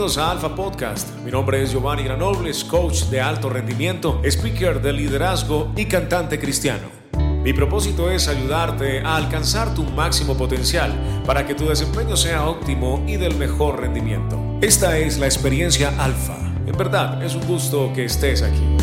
Bienvenidos a Alfa Podcast. Mi nombre es Giovanni Granobles, coach de alto rendimiento, speaker de liderazgo y cantante cristiano. Mi propósito es ayudarte a alcanzar tu máximo potencial para que tu desempeño sea óptimo y del mejor rendimiento. Esta es la experiencia Alfa. En verdad, es un gusto que estés aquí.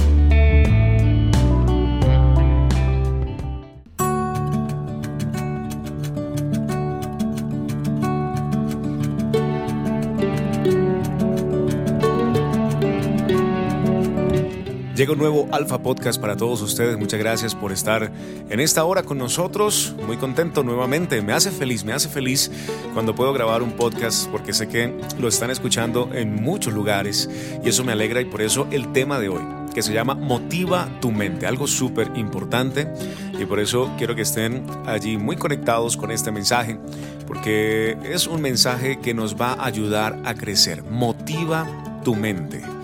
Llega un nuevo Alfa Podcast para todos ustedes. Muchas gracias por estar en esta hora con nosotros. Muy contento nuevamente. Me hace feliz, me hace feliz cuando puedo grabar un podcast porque sé que lo están escuchando en muchos lugares y eso me alegra y por eso el tema de hoy que se llama Motiva tu mente, algo súper importante y por eso quiero que estén allí muy conectados con este mensaje porque es un mensaje que nos va a ayudar a crecer. Motiva tu mente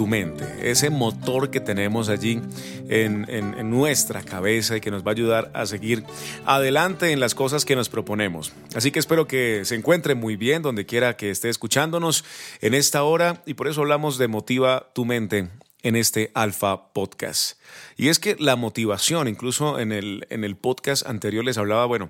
tu mente, ese motor que tenemos allí en, en, nuestra cabeza y que nos va a ayudar a seguir adelante en las cosas que nos proponemos. Así que espero que se encuentre muy bien donde quiera que esté escuchándonos en esta hora y por eso hablamos de Motiva tu mente en este Alfa Podcast. Y es que la motivación, incluso en el, en el podcast anterior les hablaba, bueno,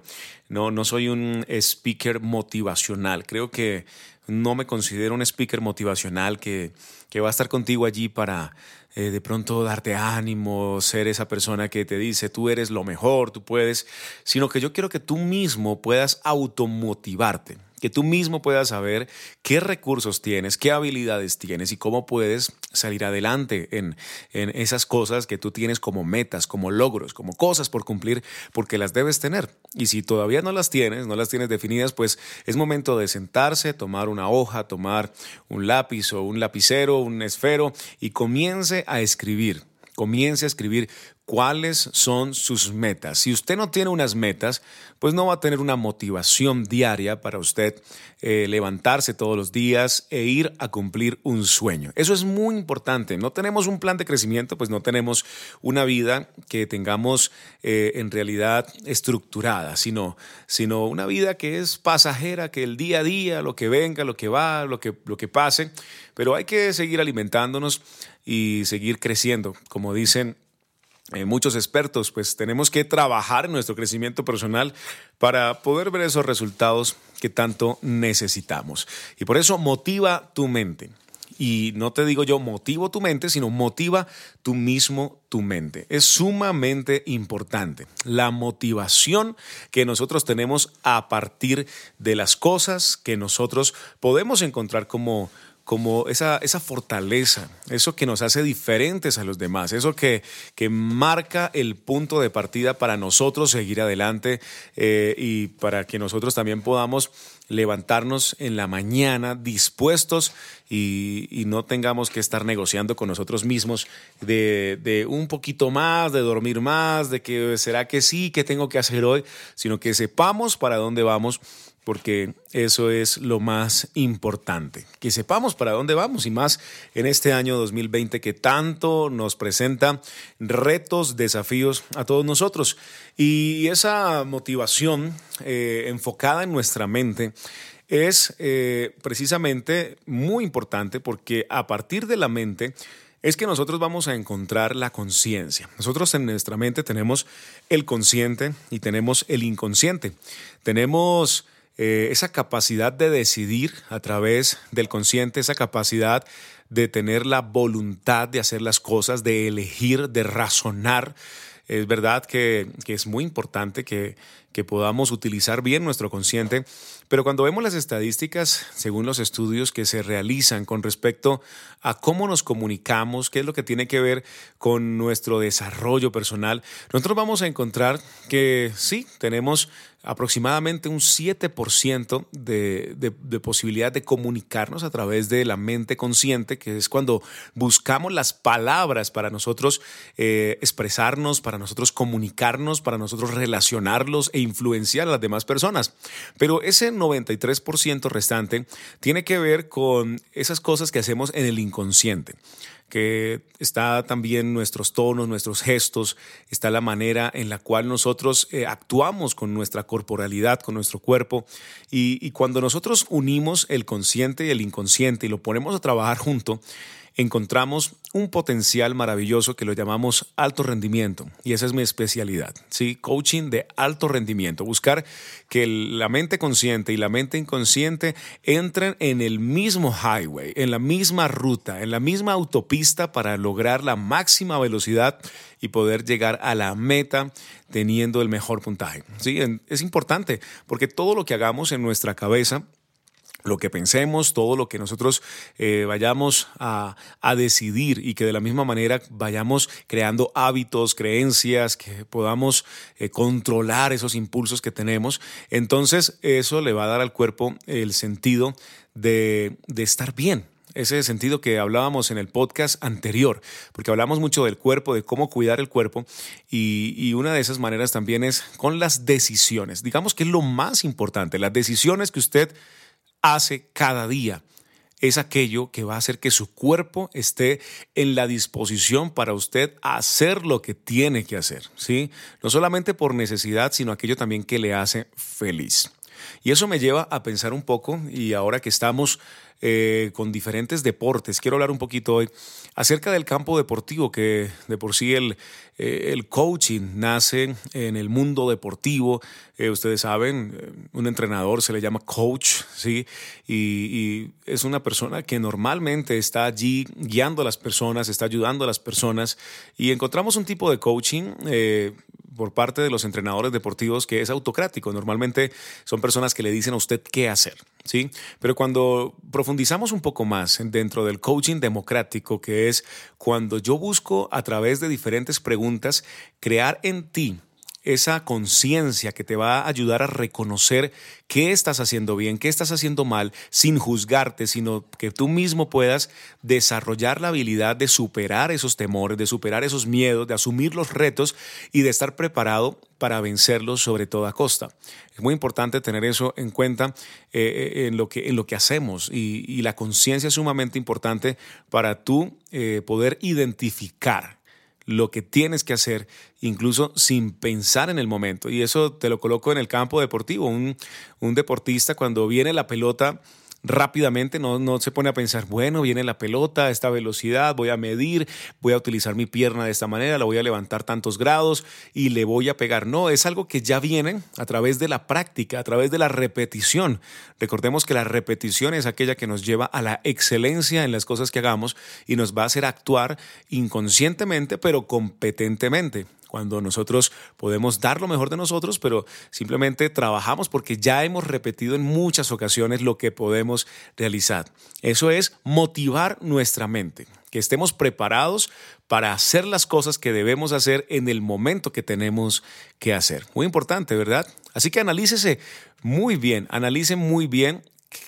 no, no soy un speaker motivacional, creo que no me considero un speaker motivacional que, que va a estar contigo allí para eh, de pronto darte ánimo, ser esa persona que te dice tú eres lo mejor, tú puedes, sino que yo quiero que tú mismo puedas automotivarte que tú mismo puedas saber qué recursos tienes, qué habilidades tienes y cómo puedes salir adelante en, en, esas cosas que tú tienes como metas, como logros, como cosas por cumplir, porque las debes tener. Y si todavía no las tienes, no las tienes definidas, pues es momento de sentarse, tomar una hoja, tomar un lápiz o un lapicero, un esfero y comience a escribir. Comience a escribir cuáles son sus metas. Si usted no tiene unas metas, pues no va a tener una motivación diaria para usted eh, levantarse todos los días e ir a cumplir un sueño. Eso es muy importante. No tenemos un plan de crecimiento, pues no tenemos una vida que tengamos eh, en realidad estructurada, sino, sino una vida que es pasajera, que el día a día, lo que venga, lo que va, lo que, lo que pase, pero hay que seguir alimentándonos y seguir creciendo, como dicen eh, muchos expertos, pues tenemos que trabajar en nuestro crecimiento personal para poder ver esos resultados que tanto necesitamos. Y por eso motiva tu mente. Y no te digo yo motivo tu mente, sino motiva tú mismo tu mente. Es sumamente importante la motivación que nosotros tenemos a partir de las cosas que nosotros podemos encontrar como como esa, esa fortaleza, eso que nos hace diferentes a los demás, eso que, que marca el punto de partida para nosotros seguir adelante eh, y para que nosotros también podamos levantarnos en la mañana dispuestos y, y, no tengamos que estar negociando con nosotros mismos de, de, un poquito más, de dormir más, de que será que sí, que tengo que hacer hoy, sino que sepamos para dónde vamos porque eso es lo más importante, que sepamos para dónde vamos y más en este año 2020 que tanto nos presenta retos, desafíos a todos nosotros. Y esa motivación eh, enfocada en nuestra mente es eh, precisamente muy importante porque a partir de la mente, es que nosotros vamos a encontrar la conciencia. Nosotros en nuestra mente tenemos el consciente y tenemos el inconsciente. Tenemos eh, esa capacidad de decidir a través del consciente, esa capacidad de tener la voluntad de hacer las cosas, de elegir, de razonar. Es verdad que, que es muy importante que, que podamos utilizar bien nuestro consciente, pero cuando vemos las estadísticas, según los estudios que se realizan con respecto a cómo nos comunicamos, qué es lo que tiene que ver con nuestro desarrollo personal, nosotros vamos a encontrar que sí, tenemos aproximadamente un 7% de, de, posibilidad de comunicarnos a través de la mente consciente, que es cuando buscamos las palabras para nosotros eh, expresarnos, para nosotros comunicarnos, para nosotros relacionarlos e influenciar a las demás personas. Pero ese 93% restante tiene que ver con esas cosas que hacemos en el inconsciente que está también nuestros tonos, nuestros gestos, está la manera en la cual nosotros eh, actuamos con nuestra corporalidad, con nuestro cuerpo. y cuando nosotros unimos el consciente y el inconsciente y lo ponemos a trabajar junto, encontramos un potencial maravilloso que lo llamamos alto rendimiento y esa es mi especialidad, ¿sí? Coaching de alto rendimiento, buscar que la mente consciente y la mente inconsciente entren en el mismo highway, en la misma ruta, en la misma autopista para lograr la máxima velocidad y poder llegar a la meta teniendo el mejor puntaje. ¿sí? Es importante porque todo lo que hagamos en nuestra cabeza lo que pensemos, todo lo que nosotros eh, vayamos a, decidir y que de la misma manera vayamos creando hábitos, creencias, que podamos eh, controlar esos impulsos que tenemos, entonces eso le va a dar al cuerpo el sentido de, estar bien, ese sentido que hablábamos en el podcast anterior, porque hablamos mucho del cuerpo, de cómo cuidar el cuerpo, y, y, una de esas maneras también es con las decisiones. Digamos que es lo más importante, las decisiones que usted hace cada día es aquello que va a hacer que su cuerpo esté en la disposición para usted hacer lo que tiene que hacer, ¿sí? No solamente por necesidad, sino aquello también que le hace feliz. Y eso me lleva a pensar un poco, y ahora que estamos eh, con diferentes deportes, quiero hablar un poquito hoy acerca del campo deportivo, que de por sí el, eh, el coaching nace en el mundo deportivo. Eh, ustedes saben, un entrenador se le llama coach, ¿sí? Y, es una persona que normalmente está allí guiando a las personas, está ayudando a las personas. Y encontramos un tipo de coaching por parte de los entrenadores deportivos que es autocrático. Normalmente son personas que le dicen a usted qué hacer, ¿sí? Pero cuando profundizamos un poco más dentro del coaching democrático, que es cuando yo busco a través de diferentes preguntas crear en ti esa conciencia que te va a ayudar a reconocer qué estás haciendo bien, qué estás haciendo mal, sin juzgarte, sino que tú mismo puedas desarrollar la habilidad de superar esos temores, de superar esos miedos, de asumir los retos y de estar preparado para vencerlos sobre toda costa. Es muy importante tener eso en cuenta eh, eh, en, lo que, en lo que hacemos y, la conciencia es sumamente importante para tú eh, poder identificar lo que tienes que hacer, incluso sin pensar en el momento. Y eso te lo coloco en el campo deportivo. Un, un deportista cuando viene la pelota rápidamente, no, no se pone a pensar, bueno, viene la pelota a esta velocidad, voy a medir, voy a utilizar mi pierna de esta manera, la voy a levantar tantos grados y le voy a pegar. No, es algo que ya viene a través de la práctica, a través de la repetición. Recordemos que la repetición es aquella que nos lleva a la excelencia en las cosas que hagamos y nos va a hacer actuar inconscientemente, pero competentemente cuando nosotros podemos dar lo mejor de nosotros, pero simplemente trabajamos porque ya hemos repetido en muchas ocasiones lo que podemos realizar. Eso es motivar nuestra mente, que estemos preparados para hacer las cosas que debemos hacer en el momento que tenemos que hacer. Muy importante, ¿verdad? Así que analícese muy bien, analice muy bien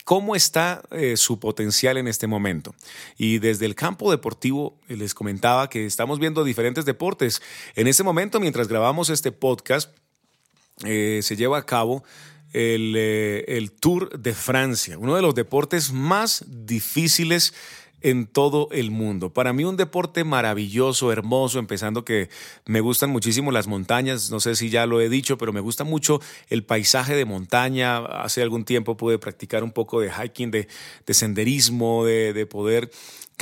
cómo está eh, su potencial en este momento. Y desde el campo deportivo eh, les comentaba que estamos viendo diferentes deportes. En este momento, mientras grabamos este podcast, eh, se lleva a cabo el, el Tour de Francia, uno de los deportes más difíciles en todo el mundo. Para mí un deporte maravilloso, hermoso, empezando que me gustan muchísimo las montañas, no sé si ya lo he dicho, pero me gusta mucho el paisaje de montaña. Hace algún tiempo pude practicar un poco de hiking, de, senderismo, de, de poder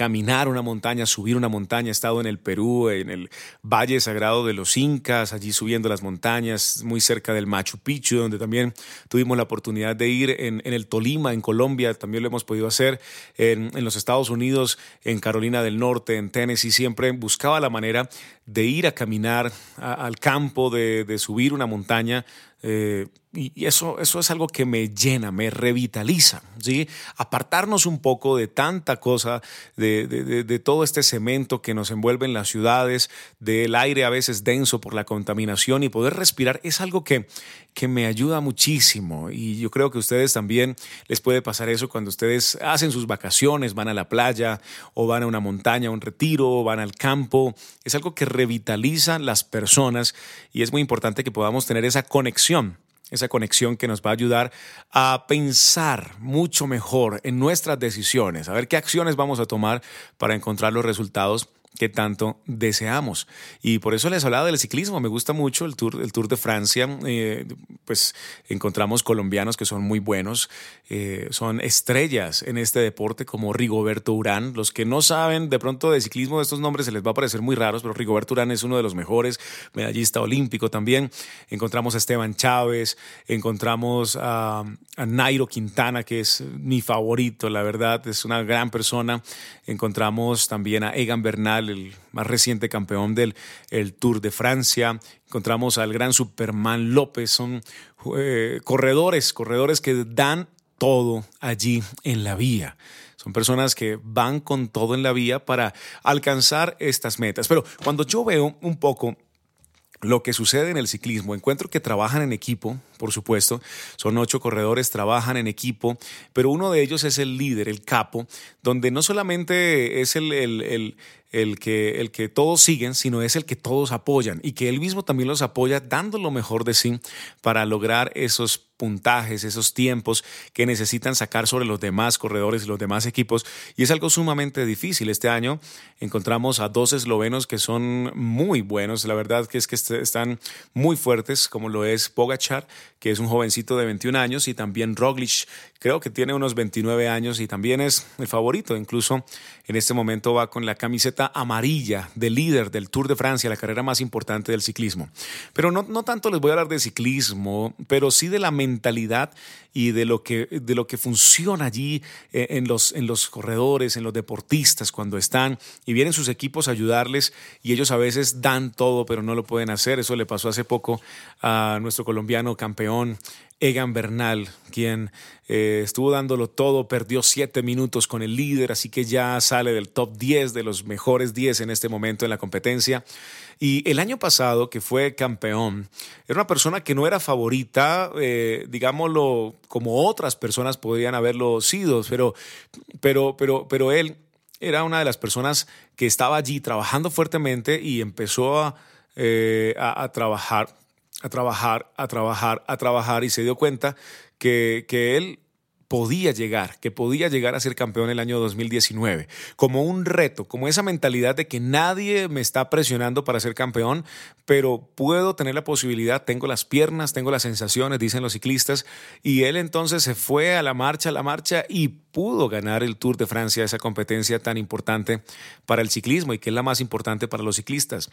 caminar una montaña, subir una montaña. He estado en el Perú, en el Valle Sagrado de los Incas, allí subiendo las montañas, muy cerca del Machu Picchu, donde también tuvimos la oportunidad de ir en, el Tolima, en Colombia, también lo hemos podido hacer en, los Estados Unidos, en Carolina del Norte, en Tennessee, siempre buscaba la manera de ir a caminar al campo, de, de subir una montaña eh, y eso, eso es algo que me llena, me revitaliza. Apartarnos un poco de tanta cosa, de, de, todo este cemento que nos envuelve en las ciudades, del aire a veces denso por la contaminación y poder respirar es algo que, que me ayuda muchísimo. Y yo creo que a ustedes también les puede pasar eso cuando ustedes hacen sus vacaciones, van a la playa o van a una montaña, a un retiro, o van al campo. Es algo que revitaliza las personas y es muy importante que podamos tener esa conexión esa conexión que nos va a ayudar a pensar mucho mejor en nuestras decisiones, a ver qué acciones vamos a tomar para encontrar los resultados que tanto deseamos. Y por eso les hablaba del ciclismo. Me gusta mucho el Tour, el tour de Francia. Eh, pues encontramos colombianos que son muy buenos, eh, son estrellas en este deporte como Rigoberto Urán. Los que no saben de pronto de ciclismo, estos nombres se les va a parecer muy raros, pero Rigoberto Urán es uno de los mejores, medallista olímpico también. Encontramos a Esteban Chávez, encontramos a, a Nairo Quintana, que es mi favorito, la verdad, es una gran persona. Encontramos también a Egan Bernal, el más reciente campeón del el Tour de Francia. Encontramos al gran Superman López. Son eh, corredores, corredores que dan todo allí en la vía. Son personas que van con todo en la vía para alcanzar estas metas. Pero cuando yo veo un poco lo que sucede en el ciclismo, encuentro que trabajan en equipo, por supuesto, son ocho corredores, trabajan en equipo, pero uno de ellos es el líder, el capo, donde no solamente es el, que, el que todos siguen, sino es el que todos apoyan y que él mismo también los apoya dando lo mejor de sí para lograr esos puntajes, esos tiempos que necesitan sacar sobre los demás corredores y los demás equipos. Y es algo sumamente difícil. Este año encontramos a dos eslovenos que son muy buenos. La verdad que es que están muy fuertes, como lo es Pogachar, que es un jovencito de 21 años, y también Roglic, creo que tiene unos 29 años y también es el favorito. Incluso en este momento va con la camiseta amarilla de líder del Tour de Francia, la carrera más importante del ciclismo. Pero no, no tanto les voy a hablar de ciclismo, pero sí de la mentalidad y de lo que, de lo que funciona allí eh, en los, en los corredores, en los deportistas cuando están y vienen sus equipos a ayudarles y ellos a veces dan todo pero no lo pueden hacer. Eso le pasó hace poco a nuestro colombiano campeón Egan Bernal, quien eh, estuvo dándolo todo, perdió siete minutos con el líder, así que ya sale del top 10 de los mejores 10 en este momento en la competencia. Y el año pasado, que fue campeón, era una persona que no era favorita, eh, digámoslo, como otras personas podrían haberlo sido, pero, pero, pero, pero él era una de las personas que estaba allí trabajando fuertemente y empezó a, eh, a, a trabajar a trabajar, a trabajar, a trabajar y se dio cuenta que, que él podía llegar, que podía llegar a ser campeón el año 2019, como un reto, como esa mentalidad de que nadie me está presionando para ser campeón, pero puedo tener la posibilidad, tengo las piernas, tengo las sensaciones, dicen los ciclistas, y él entonces se fue a la marcha, a la marcha y pudo ganar el Tour de Francia, esa competencia tan importante para el ciclismo y que es la más importante para los ciclistas.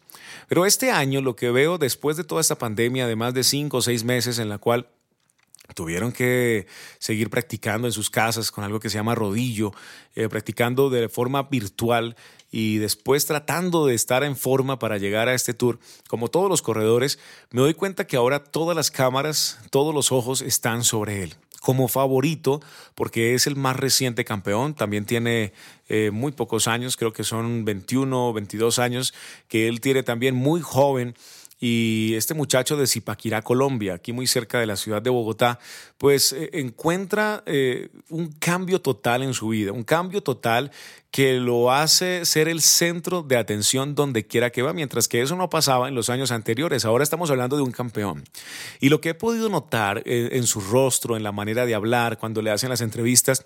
Pero este año lo que veo después de toda esta pandemia de más de cinco o seis meses en la cual tuvieron que seguir practicando en sus casas con algo que se llama rodillo, eh, practicando de forma virtual y después tratando de estar en forma para llegar a este tour. Como todos los corredores, me doy cuenta que ahora todas las cámaras, todos los ojos están sobre él. Como favorito, porque es el más reciente campeón, también tiene eh, muy pocos años, creo que son 21 o 22 años, que él tiene también muy joven y este muchacho de Zipaquirá, Colombia, aquí muy cerca de la ciudad de Bogotá, pues eh, encuentra eh, un cambio total en su vida, un cambio total que lo hace ser el centro de atención donde quiera que va, mientras que eso no pasaba en los años anteriores. Ahora estamos hablando de un campeón. Y lo que he podido notar eh, en su rostro, en la manera de hablar, cuando le hacen las entrevistas,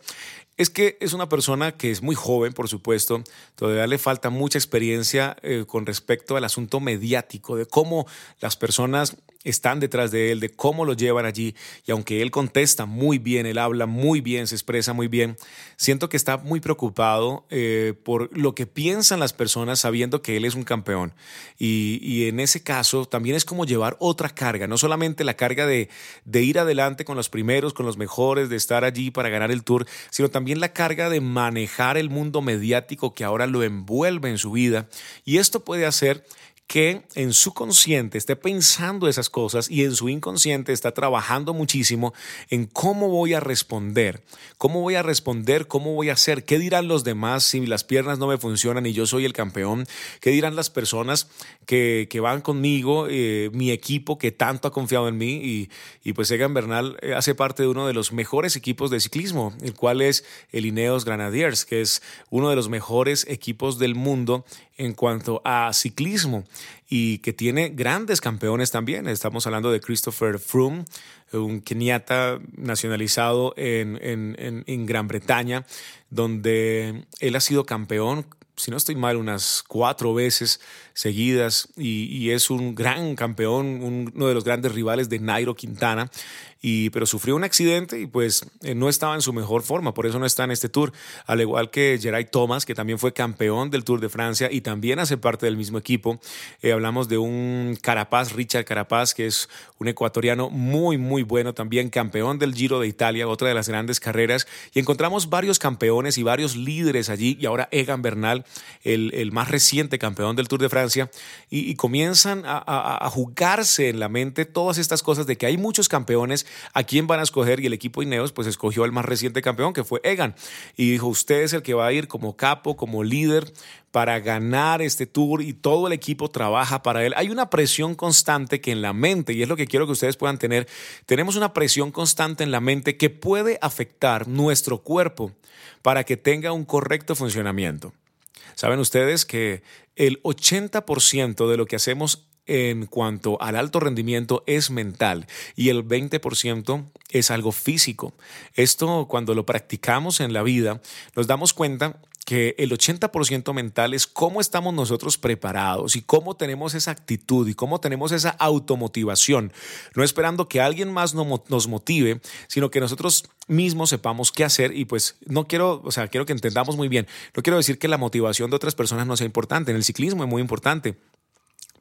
es que es una persona que es muy joven, por supuesto, todavía le falta mucha experiencia eh, con respecto al asunto mediático, de cómo las personas están detrás de él, de cómo lo llevan allí. Y aunque él contesta muy bien, él habla muy bien, se expresa muy bien, siento que está muy preocupado eh, por lo que piensan las personas sabiendo que él es un campeón. Y, y, en ese caso también es como llevar otra carga, no solamente la carga de, de ir adelante con los primeros, con los mejores, de estar allí para ganar el tour, sino también la carga de manejar el mundo mediático que ahora lo envuelve en su vida. Y esto puede hacer que en su consciente esté pensando esas cosas y en su inconsciente está trabajando muchísimo en cómo voy a responder, cómo voy a responder, cómo voy a hacer, qué dirán los demás si las piernas no me funcionan y yo soy el campeón, qué dirán las personas que, que van conmigo, eh, mi equipo que tanto ha confiado en mí y, y pues Egan Bernal eh, hace parte de uno de los mejores equipos de ciclismo, el cual es el Ineos Granadiers, que es uno de los mejores equipos del mundo en cuanto a ciclismo. y que tiene grandes campeones también. Estamos hablando de Christopher Froome, un keniata nacionalizado en, en, en Gran Bretaña, donde él ha sido campeón si no estoy mal, unas cuatro veces seguidas y, es un gran campeón, uno de los grandes rivales de Nairo Quintana y, pero sufrió un accidente y pues eh, no estaba en su mejor forma, por eso no está en este tour, al igual que Geray Thomas, que también fue campeón del Tour de Francia y también hace parte del mismo equipo. Eh, hablamos de un Carapaz, Richard Carapaz, que es un ecuatoriano muy, muy bueno, también campeón del Giro de Italia, otra de las grandes carreras, y encontramos varios campeones y varios líderes allí, y ahora Egan Bernal, el, el más reciente campeón del Tour de Francia, y, comienzan a, jugarse en la mente todas estas cosas de que hay muchos campeones a quién van a escoger y el equipo Ineos pues escogió al más reciente campeón que fue Egan y dijo usted es el que va a ir como capo, como líder para ganar este tour y todo el equipo trabaja para él. Hay una presión constante que en la mente, y es lo que quiero que ustedes puedan tener, tenemos una presión constante en la mente que puede afectar nuestro cuerpo para que tenga un correcto funcionamiento. Saben ustedes que el 80% de lo que hacemos en cuanto al alto rendimiento es mental y el 20% es algo físico. Esto cuando lo practicamos en la vida nos damos cuenta que el 80% mental es cómo estamos nosotros preparados y cómo tenemos esa actitud y cómo tenemos esa automotivación, no esperando que alguien más nos motive, sino que nosotros mismos sepamos qué hacer y pues no quiero, o sea, quiero que entendamos muy bien, no quiero decir que la motivación de otras personas no sea importante, en el ciclismo es muy importante,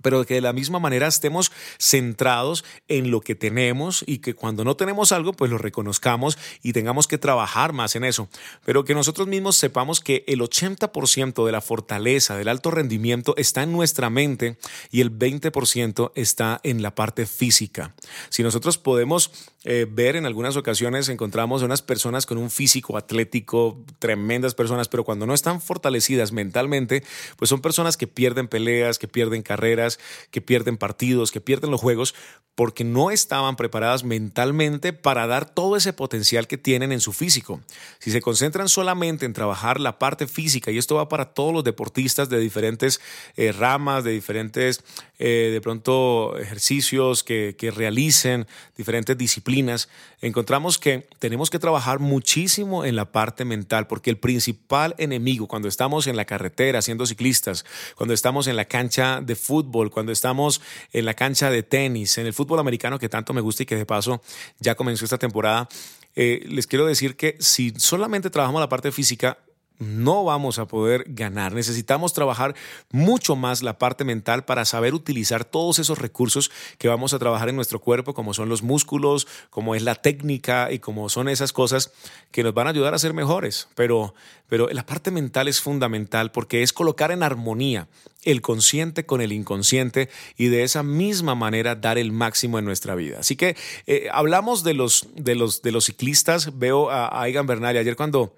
pero que de la misma manera estemos centrados en lo que tenemos y que cuando no tenemos algo, pues lo reconozcamos y tengamos que trabajar más en eso. Pero que nosotros mismos sepamos que el 80% de la fortaleza, del alto rendimiento está en nuestra mente y el 20% está en la parte física. Si nosotros podemos eh, ver en algunas ocasiones, encontramos unas personas con un físico atlético, tremendas personas, pero cuando no están fortalecidas mentalmente, pues son personas que pierden peleas, que pierden carreras, que pierden partidos, que pierden los juegos, porque no estaban preparadas mentalmente para dar todo ese potencial que tienen en su físico. Si se concentran solamente en trabajar la parte física, y esto va para todos los deportistas de diferentes eh, ramas, de diferentes, eh, de pronto, ejercicios que, que realicen, diferentes disciplinas, encontramos que tenemos que trabajar muchísimo en la parte mental, porque el principal enemigo cuando estamos en la carretera siendo ciclistas, cuando estamos en la cancha de fútbol, cuando estamos en la cancha de tenis, en el fútbol americano que tanto me gusta y que de paso ya comenzó esta temporada, eh, les quiero decir que si solamente trabajamos la parte física, no vamos a poder ganar. Necesitamos trabajar mucho más la parte mental para saber utilizar todos esos recursos que vamos a trabajar en nuestro cuerpo, como son los músculos, como es la técnica y como son esas cosas que nos van a ayudar a ser mejores. Pero, pero la parte mental es fundamental porque es colocar en armonía el consciente con el inconsciente y de esa misma manera dar el máximo en nuestra vida. Así que eh, hablamos de los, de, los, de los ciclistas. Veo a, a Bernal ayer cuando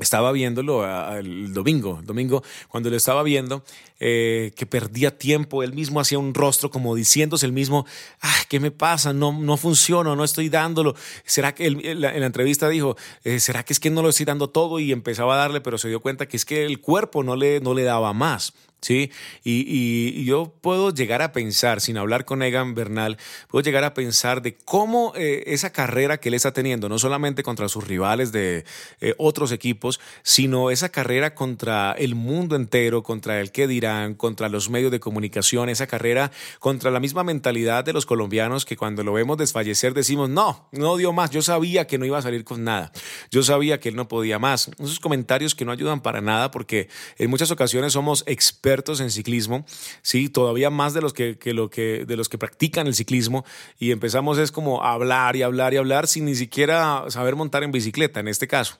estaba viéndolo el domingo, domingo, cuando lo estaba viendo, eh, que perdía tiempo, él mismo hacía un rostro como diciéndose el mismo, ah, ¿qué me pasa? No, no funciona, no estoy dándolo. ¿Será que en, la, entrevista dijo, eh, ¿será que es que no lo estoy dando todo? Y empezaba a darle, pero se dio cuenta que es que el cuerpo no le, no le daba más. ¿Sí? Y, yo puedo llegar a pensar, sin hablar con Egan Bernal, puedo llegar a pensar de cómo eh, esa carrera que él está teniendo, no solamente contra sus rivales de eh, otros equipos, sino esa carrera contra el mundo entero, contra el que dirán, contra los medios de comunicación, esa carrera contra la misma mentalidad de los colombianos que cuando lo vemos desfallecer decimos, no, no dio más, yo sabía que no iba a salir con nada, yo sabía que él no podía más. Esos comentarios que no ayudan para nada porque en muchas ocasiones somos expertos en ciclismo, sí, todavía más de los que, lo que, de los que practican el ciclismo y empezamos es como a hablar y hablar y hablar sin ni siquiera saber montar en bicicleta en este caso.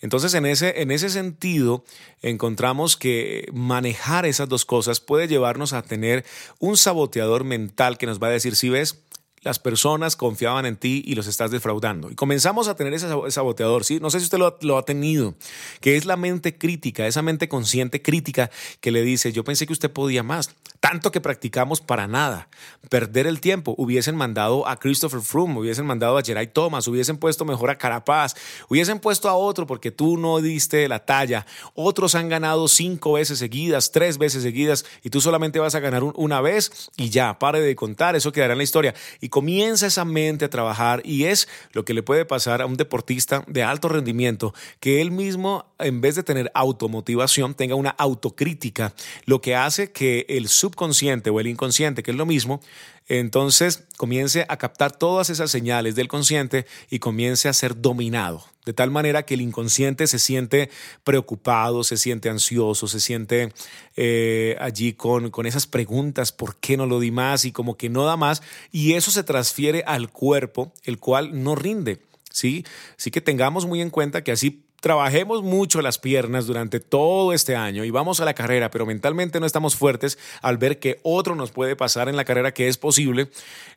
Entonces, en ese, en ese sentido, encontramos que manejar esas dos cosas puede llevarnos a tener un saboteador mental que nos va a decir, si ves, las personas confiaban en ti y los estás defraudando. Y comenzamos a tener ese saboteador, ¿sí? No sé si usted lo, ha tenido, que es la mente crítica, esa mente consciente crítica que le dice, yo pensé que usted podía más, tanto que practicamos para nada, perder el tiempo, hubiesen mandado a Christopher Froome, hubiesen mandado a Jerai Thomas, hubiesen puesto mejor a Carapaz, hubiesen puesto a otro porque tú no diste la talla, otros han ganado cinco veces seguidas, tres veces seguidas y tú solamente vas a ganar una vez y ya, pare de contar, eso quedará en la historia. Y comienza esa mente a trabajar y es lo que le puede pasar a un deportista de alto rendimiento, que él mismo, en vez de tener automotivación, tenga una autocrítica, lo que hace que el subconsciente o el inconsciente, que es lo mismo, entonces comience a captar todas esas señales del consciente y comience a ser dominado. De tal manera que el inconsciente se siente preocupado, se siente ansioso, se siente eh, allí con, con esas preguntas, ¿por qué no lo di más? Y como que no da más. Y eso se transfiere al cuerpo, el cual no rinde. ¿sí? Así que tengamos muy en cuenta que así trabajemos mucho las piernas durante todo este año y vamos a la carrera, pero mentalmente no estamos fuertes al ver que otro nos puede pasar en la carrera que es posible,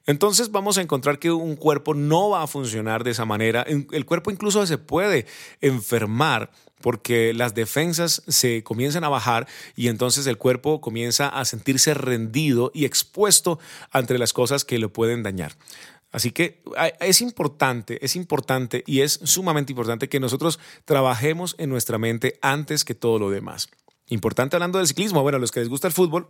entonces vamos a encontrar que un cuerpo no va a funcionar de esa manera. El cuerpo incluso se puede enfermar porque las defensas se comienzan a bajar y entonces el cuerpo comienza a sentirse rendido y expuesto ante las cosas que lo pueden dañar. Así que es importante, es importante y es sumamente importante que nosotros trabajemos en nuestra mente antes que todo lo demás. Importante hablando del ciclismo, bueno, a los que les gusta el fútbol,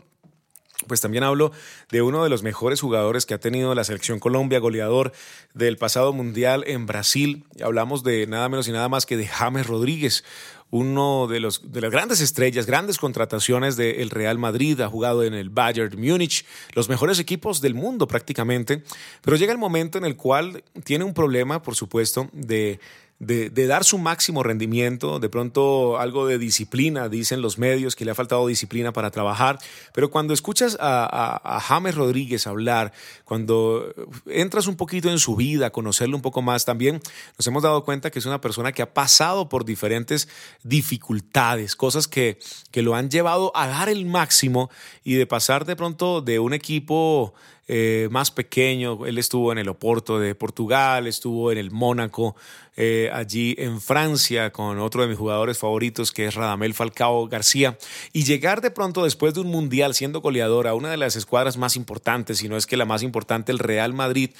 pues también hablo de uno de los mejores jugadores que ha tenido la selección Colombia, goleador del pasado mundial en Brasil. Hablamos de nada menos y nada más que de James Rodríguez, uno de, los, de las grandes estrellas, grandes contrataciones del Real Madrid, ha jugado en el Bayern Múnich, los mejores equipos del mundo prácticamente, pero llega el momento en el cual tiene un problema, por supuesto, de de, dar su máximo rendimiento, de pronto algo de disciplina, dicen los medios que le ha faltado disciplina para trabajar, pero cuando escuchas a, James Rodríguez hablar, cuando entras un poquito en su vida, conocerlo un poco más, también nos hemos dado cuenta que es una persona que ha pasado por diferentes dificultades, cosas que, que lo han llevado a dar el máximo y de pasar de pronto de un equipo eh, más pequeño. Él estuvo en el Oporto de Portugal, estuvo en el Mónaco, eh, allí en Francia, con otro de mis jugadores favoritos, que es Radamel Falcao García. Y llegar de pronto después de un mundial siendo goleador a una de las escuadras más importantes, si no es que la más importante, el Real Madrid,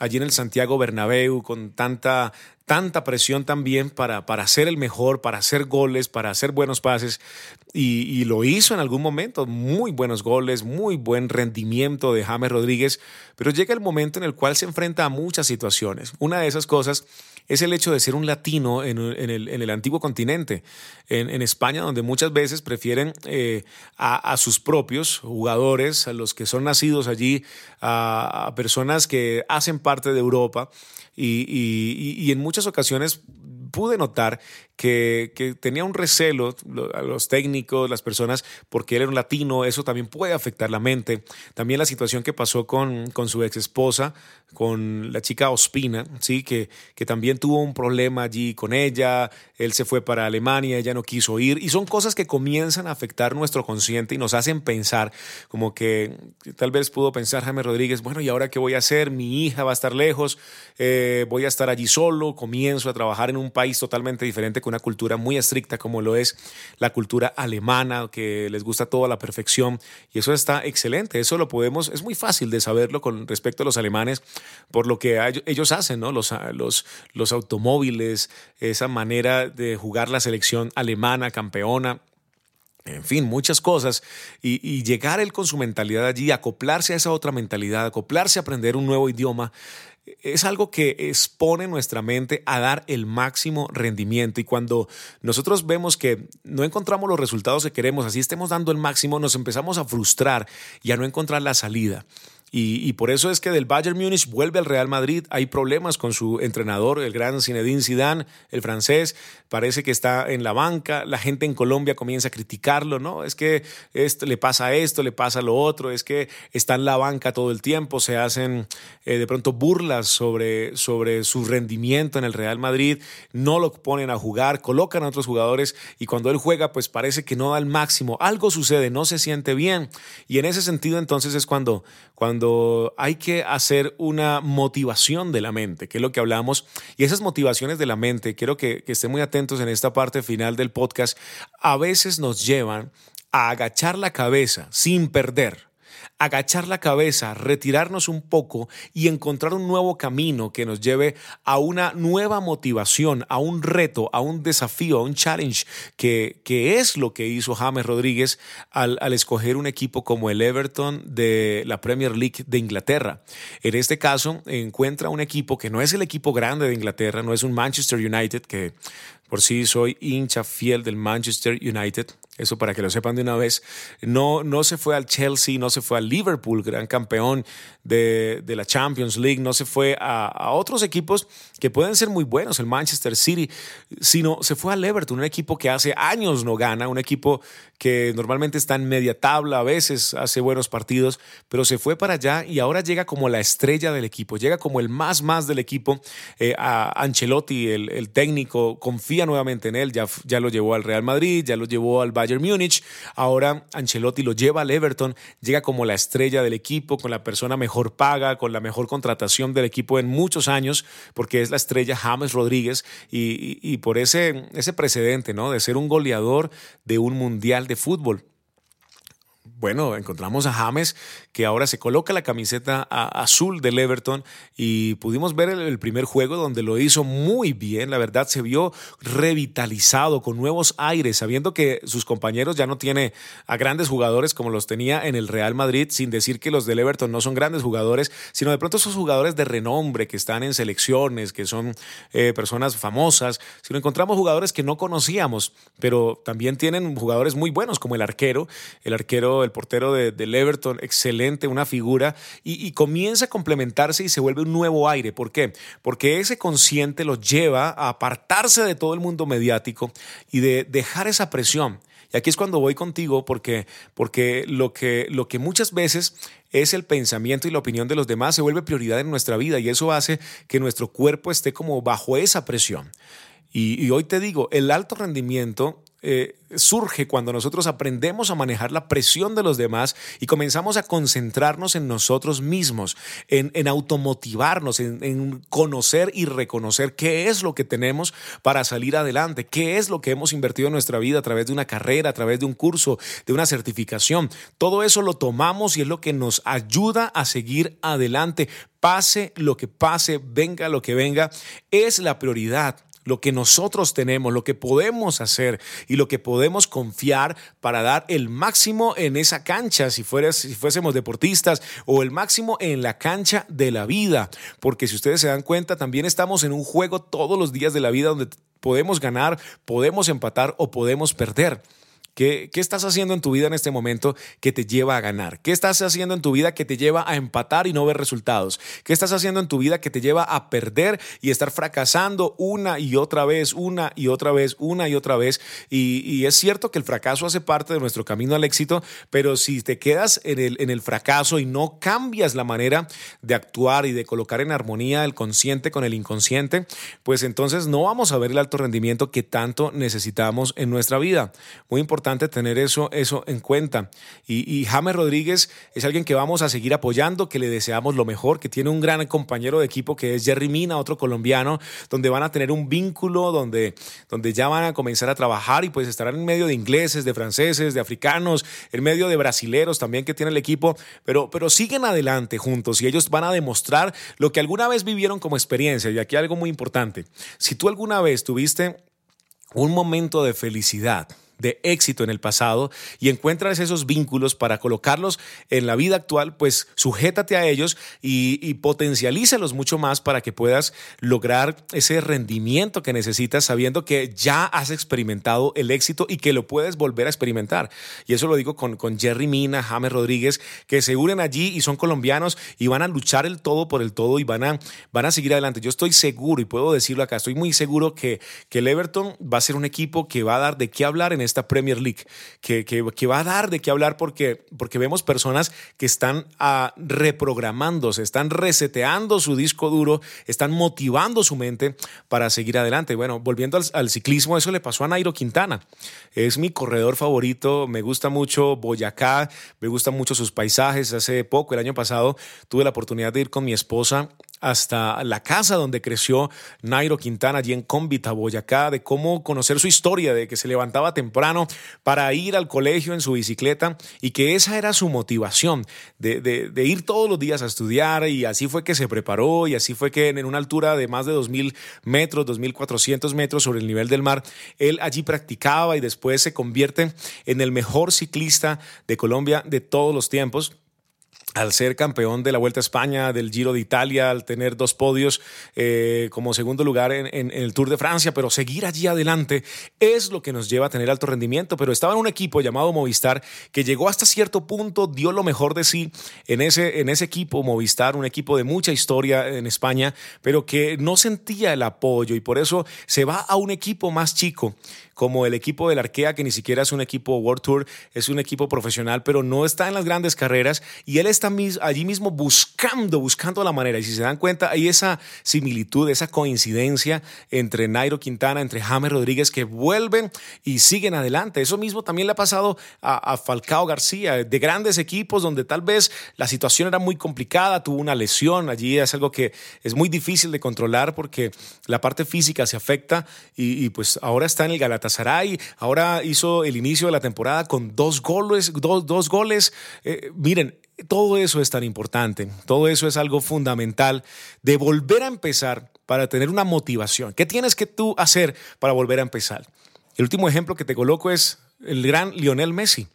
allí en el Santiago Bernabéu, con tanta tanta presión también para, para hacer el mejor, para hacer goles, para hacer buenos pases. Y, lo hizo en algún momento, muy buenos goles, muy buen rendimiento de James Rodríguez, pero llega el momento en el cual se enfrenta a muchas situaciones. Una de esas cosas es el hecho de ser un latino en, el, antiguo continente, en, España, donde muchas veces prefieren eh, a, sus propios jugadores, a los que son nacidos allí, a personas que hacen parte de Europa. Y, en muchas ocasiones pude notar que, tenía un recelo a los técnicos, las personas, porque él era un latino, eso también puede afectar la mente. También la situación que pasó con, con su ex esposa, con la chica Ospina, ¿sí? Que, que también tuvo un problema allí con ella, él se fue para Alemania, ella no quiso ir, y son cosas que comienzan a afectar nuestro consciente y nos hacen pensar, como que tal vez pudo pensar Jaime Rodríguez, bueno, ¿y ahora qué voy a hacer? Mi hija va a estar lejos, eh, voy a estar allí solo, comienzo a trabajar en un país totalmente diferente con una cultura muy estricta como lo es la cultura alemana, que les gusta todo a la perfección. Y eso está excelente, eso lo podemos, es muy fácil de saberlo con respecto a los alemanes, por lo que ellos hacen, ¿no? Los, los, los automóviles, esa manera de jugar la selección alemana, campeona en fin, muchas cosas. Y, y, llegar él con su mentalidad allí, acoplarse a esa otra mentalidad, acoplarse a aprender un nuevo idioma, es algo que expone nuestra mente a dar el máximo rendimiento y cuando nosotros vemos que no encontramos los resultados que queremos, así estemos dando el máximo, nos empezamos a frustrar y a no encontrar la salida. Y, por eso es que del Bayern Múnich vuelve al Real Madrid. Hay problemas con su entrenador, el gran Zinedine Zidane, el francés. Parece que está en la banca. La gente en Colombia comienza a criticarlo, ¿no? Es que le pasa esto, le pasa lo otro. Es que está en la banca todo el tiempo. Se hacen eh, de pronto burlas sobre, sobre su rendimiento en el Real Madrid. No lo ponen a jugar, colocan a otros jugadores y cuando él juega, pues parece que no da el máximo. Algo sucede, no se siente bien. Y en ese sentido, entonces es cuando, cuando hay que hacer una motivación de la mente, que es lo que hablamos, y esas motivaciones de la mente, quiero que estén muy atentos en esta parte final del podcast, a veces nos llevan a agachar la cabeza sin perder agachar la cabeza, retirarnos un poco y encontrar un nuevo camino que nos lleve a una nueva motivación, a un reto, a un desafío, a un challenge, que, que es lo que hizo James Rodríguez al, al escoger un equipo como el Everton de la Premier League de Inglaterra. En este caso, encuentra un equipo que no es el equipo grande de Inglaterra, no es un Manchester United, que por sí soy hincha fiel del Manchester United, eso para que lo sepan de una vez. No, no se fue al Chelsea, no se fue al Liverpool, gran campeón de, la Champions League, no se fue a, otros equipos que pueden ser muy buenos, el Manchester City, sino se fue al Everton, un equipo que hace años no gana, un equipo que normalmente está en media tabla, a veces hace buenos partidos, pero se fue para allá y ahora llega como la estrella del equipo, llega como el más más del equipo. Eh, a Ancelotti, el, el, técnico, confía nuevamente en él, ya, ya lo llevó al Real Madrid, ya lo llevó al Bayern Múnich, ahora Ancelotti lo lleva al Everton, llega como la estrella del equipo, con la persona mejor paga, con la mejor contratación del equipo en muchos años, porque es la estrella James Rodríguez y, y por ese, ese precedente, ¿no? De ser un goleador de un mundial de fútbol bueno, encontramos a James que ahora se coloca la camiseta azul del Everton y pudimos ver el, primer juego donde lo hizo muy bien, la verdad se vio revitalizado con nuevos aires, sabiendo que sus compañeros ya no tiene a grandes jugadores como los tenía en el Real Madrid, sin decir que los del Everton no son grandes jugadores, sino de pronto esos jugadores de renombre que están en selecciones, que son eh, personas famosas, sino encontramos jugadores que no conocíamos, pero también tienen jugadores muy buenos como el arquero, el arquero, el portero de, del Everton, excelente, una figura, y, comienza a complementarse y se vuelve un nuevo aire. ¿Por qué? Porque ese consciente lo lleva a apartarse de todo el mundo mediático y de dejar esa presión. Y aquí es cuando voy contigo porque, porque lo, que, lo que muchas veces es el pensamiento y la opinión de los demás se vuelve prioridad en nuestra vida y eso hace que nuestro cuerpo esté como bajo esa presión. y hoy te digo, el alto rendimiento eh, surge cuando nosotros aprendemos a manejar la presión de los demás y comenzamos a concentrarnos en nosotros mismos, en, automotivarnos, en, conocer y reconocer qué es lo que tenemos para salir adelante, qué es lo que hemos invertido en nuestra vida a través de una carrera, a través de un curso, de una certificación. Todo eso lo tomamos y es lo que nos ayuda a seguir adelante. Pase lo que pase, venga lo que venga, es la prioridad lo que nosotros tenemos, lo que podemos hacer y lo que podemos confiar para dar el máximo en esa cancha, si, si fuésemos deportistas, o el máximo en la cancha de la vida. Porque si ustedes se dan cuenta, también estamos en un juego todos los días de la vida donde podemos ganar, podemos empatar o podemos perder. ¿Qué, estás haciendo en tu vida en este momento que te lleva a ganar? ¿Qué estás haciendo en tu vida que te lleva a empatar y no ver resultados? ¿Qué estás haciendo en tu vida que te lleva a perder y estar fracasando una y otra vez, una y otra vez, una y otra vez? Y, es cierto que el fracaso hace parte de nuestro camino al éxito, pero si te quedas en el, fracaso y no cambias la manera de actuar y de colocar en armonía el consciente con el inconsciente, pues entonces no vamos a ver el alto rendimiento que tanto necesitamos en nuestra vida. Muy importante tener eso, eso en cuenta. Y, y James Rodríguez es alguien que vamos a seguir apoyando, que le deseamos lo mejor, que tiene un gran compañero de equipo que es Jerry Mina, otro colombiano, donde van a tener un vínculo, donde, donde ya van a comenzar a trabajar y pues estarán en medio de ingleses, de franceses, de africanos, en medio de brasileros también que tiene el equipo, pero, pero siguen adelante juntos y ellos van a demostrar lo que alguna vez vivieron como experiencia. Y aquí algo muy importante, si tú alguna vez tuviste un momento de felicidad, de éxito en el pasado y encuentras esos vínculos para colocarlos en la vida actual, pues sujétate a ellos y, y potencialízalos mucho más para que puedas lograr ese rendimiento que necesitas sabiendo que ya has experimentado el éxito y que lo puedes volver a experimentar. Y eso lo digo con, con Jerry Mina, James Rodríguez, que se unen allí y son colombianos y van a luchar el todo por el todo y van a, van a seguir adelante. Yo estoy seguro, y puedo decirlo acá, estoy muy seguro que, que el Everton va a ser un equipo que va a dar de qué hablar en este esta Premier League, que, que, va a dar de qué hablar porque, porque vemos personas que están ah, reprogramándose, están reseteando su disco duro, están motivando su mente para seguir adelante. Bueno, volviendo al, al ciclismo, eso le pasó a Nairo Quintana. Es mi corredor favorito, me gusta mucho Boyacá, me gustan mucho sus paisajes. Hace poco, el año pasado, tuve la oportunidad de ir con mi esposa hasta la casa donde creció Nairo Quintana, allí en Cómbita, Boyacá, de cómo conocer su historia, de que se levantaba temprano para ir al colegio en su bicicleta y que esa era su motivación, de, ir todos los días a estudiar y así fue que se preparó y así fue que en una altura de más de 2.000 metros, 2.400 metros sobre el nivel del mar, él allí practicaba y después se convierte en el mejor ciclista de Colombia de todos los tiempos al ser campeón de la Vuelta a España, del Giro de Italia, al tener dos podios eh, como segundo lugar en, el Tour de Francia, pero seguir allí adelante es lo que nos lleva a tener alto rendimiento. Pero estaba en un equipo llamado Movistar que llegó hasta cierto punto, dio lo mejor de sí en ese, en ese equipo Movistar, un equipo de mucha historia en España, pero que no sentía el apoyo y por eso se va a un equipo más chico como el equipo del Arkea, que ni siquiera es un equipo World Tour, es un equipo profesional, pero no está en las grandes carreras y él está allí mismo buscando, buscando la manera. Y si se dan cuenta, hay esa similitud, esa coincidencia entre Nairo Quintana, entre James Rodríguez, que vuelven y siguen adelante. Eso mismo también le ha pasado a, Falcao García, de grandes equipos donde tal vez la situación era muy complicada, tuvo una lesión, allí es algo que es muy difícil de controlar porque la parte física se afecta y, y pues ahora está en el Galatasaray Galatasaray. Ahora hizo el inicio de la temporada con dos goles. Dos, goles. Eh, miren, todo eso es tan importante. Todo eso es algo fundamental de volver a empezar para tener una motivación. ¿Qué tienes que tú hacer para volver a empezar? El último ejemplo que te coloco es el gran Lionel Messi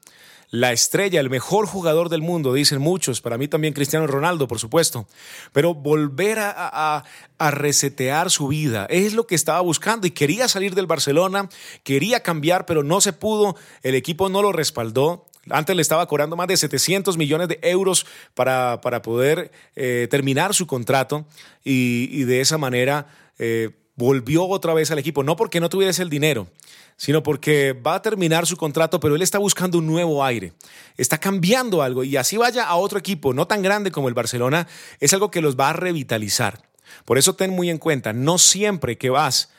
la estrella, el mejor jugador del mundo, dicen muchos, para mí también Cristiano Ronaldo, por supuesto, pero volver a, resetear su vida es lo que estaba buscando y quería salir del Barcelona, quería cambiar, pero no se pudo, el equipo no lo respaldó. Antes le estaba cobrando más de 700 millones de euros para, poder eh, terminar su contrato y, de esa manera eh, volvió otra vez al equipo, no porque no tuviese el dinero, sino porque va a terminar su contrato, pero él está buscando un nuevo aire, está cambiando algo y así vaya a otro equipo, no tan grande como el Barcelona, es algo que los va a revitalizar. Por eso ten muy en cuenta, no siempre que vas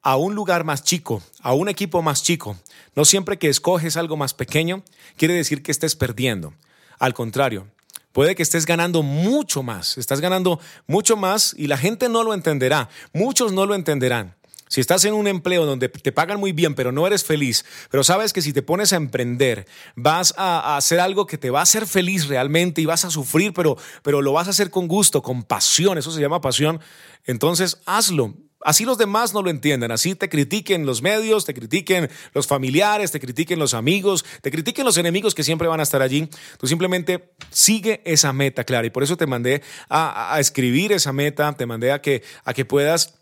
a un lugar más chico, a un equipo más chico, no siempre que escoges algo más pequeño, quiere decir que estés perdiendo. Al contrario, puede que estés ganando mucho más, estás ganando mucho más y la gente no lo entenderá, muchos no lo entenderán. Si estás en un empleo donde te pagan muy bien, pero no eres feliz, pero sabes que si te pones a emprender, vas a, hacer algo que te va a hacer feliz realmente y vas a sufrir, pero, pero lo vas a hacer con gusto, con pasión, eso se llama pasión, entonces hazlo. Así los demás no lo entiendan, así te critiquen los medios, te critiquen los familiares, te critiquen los amigos, te critiquen los enemigos que siempre van a estar allí. Tú simplemente sigue esa meta clara y por eso te mandé a, a escribir esa meta, te mandé a que, a que puedas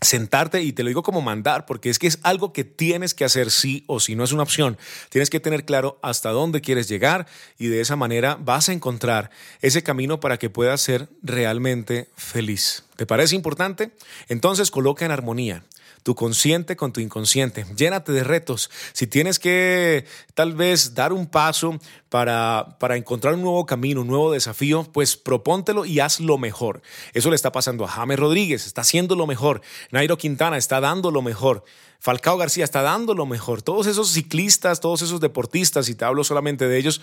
sentarte y te lo digo como mandar, porque es que es algo que tienes que hacer sí o sí, no es una opción. Tienes que tener claro hasta dónde quieres llegar y de esa manera vas a encontrar ese camino para que puedas ser realmente feliz. ¿Te parece importante? Entonces coloca en armonía tu consciente con tu inconsciente. Llénate de retos. Si tienes que tal vez dar un paso para, para encontrar un nuevo camino, un nuevo desafío, pues propóntelo y haz lo mejor. Eso le está pasando a James Rodríguez, está haciendo lo mejor. Nairo Quintana está dando lo mejor. Falcao García está dando lo mejor. Todos esos ciclistas, todos esos deportistas, y te hablo solamente de ellos,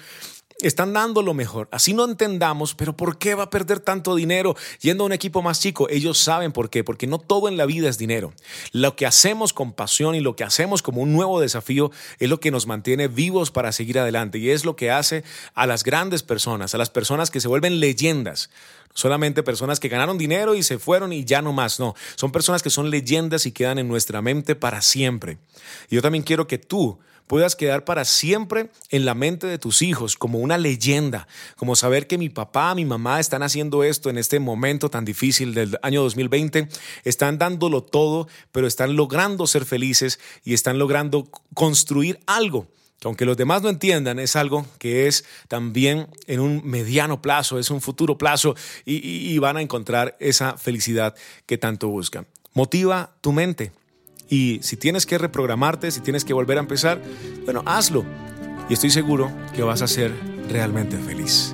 están dando lo mejor. Así no entendamos, pero ¿por qué va a perder tanto dinero yendo a un equipo más chico? Ellos saben por qué, porque no todo en la vida es dinero. Lo que hacemos con pasión y lo que hacemos como un nuevo desafío es lo que nos mantiene vivos para seguir adelante y es lo que hace a las grandes personas, a las personas que se vuelven leyendas. Solamente personas que ganaron dinero y se fueron y ya no más, no, son personas que son leyendas y quedan en nuestra mente para siempre. Y yo también quiero que tú puedas quedar para siempre en la mente de tus hijos como una leyenda, como saber que mi papá, mi mamá están haciendo esto en este momento tan difícil del año 2020, están dándolo todo, pero están logrando ser felices y están logrando construir algo que aunque los demás no entiendan, es algo que es también en un mediano plazo, es un futuro plazo y, van a encontrar esa felicidad que tanto buscan. Motiva tu mente. Y si tienes que reprogramarte, si tienes que volver a empezar, bueno, hazlo. Y estoy seguro que vas a ser realmente feliz.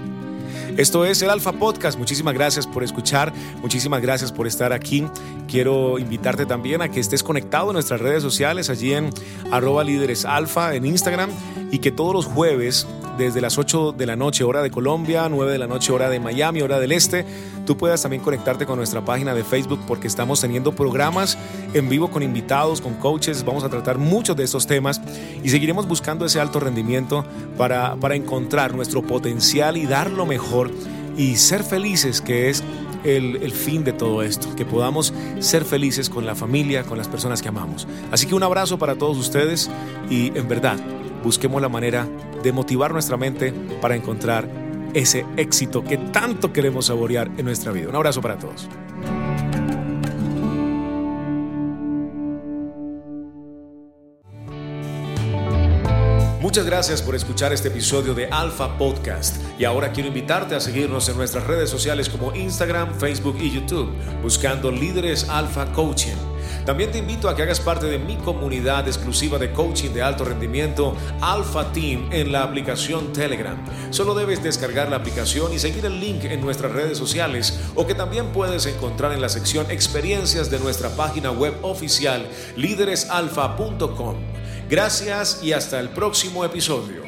Esto es el Alfa Podcast. Muchísimas gracias por escuchar, muchísimas gracias por estar aquí. Quiero invitarte también a que estés conectado en nuestras redes sociales, allí en arroba líderes alfa en Instagram y que todos los jueves desde las 8 de la noche hora de Colombia, 9 de la noche hora de Miami, hora del Este, tú puedas también conectarte con nuestra página de Facebook porque estamos teniendo programas en vivo con invitados, con coaches, vamos a tratar muchos de estos temas y seguiremos buscando ese alto rendimiento para, para encontrar nuestro potencial y dar lo mejor y ser felices, que es el, el, fin de todo esto, que podamos ser felices con la familia, con las personas que amamos. Así que un abrazo para todos ustedes y en verdad, busquemos la manera de motivar nuestra mente para encontrar ese éxito que tanto queremos saborear en nuestra vida. Un abrazo para todos. Muchas gracias por escuchar este episodio de Alpha Podcast y ahora quiero invitarte a seguirnos en nuestras redes sociales como Instagram, Facebook y YouTube buscando Líderes Alpha Coaching. También te invito a que hagas parte de mi comunidad exclusiva de coaching de alto rendimiento Alpha Team en la aplicación Telegram. Solo debes descargar la aplicación y seguir el link en nuestras redes sociales o que también puedes encontrar en la sección experiencias de nuestra página web oficial líderesalfa.com. Gracias y hasta el próximo episodio.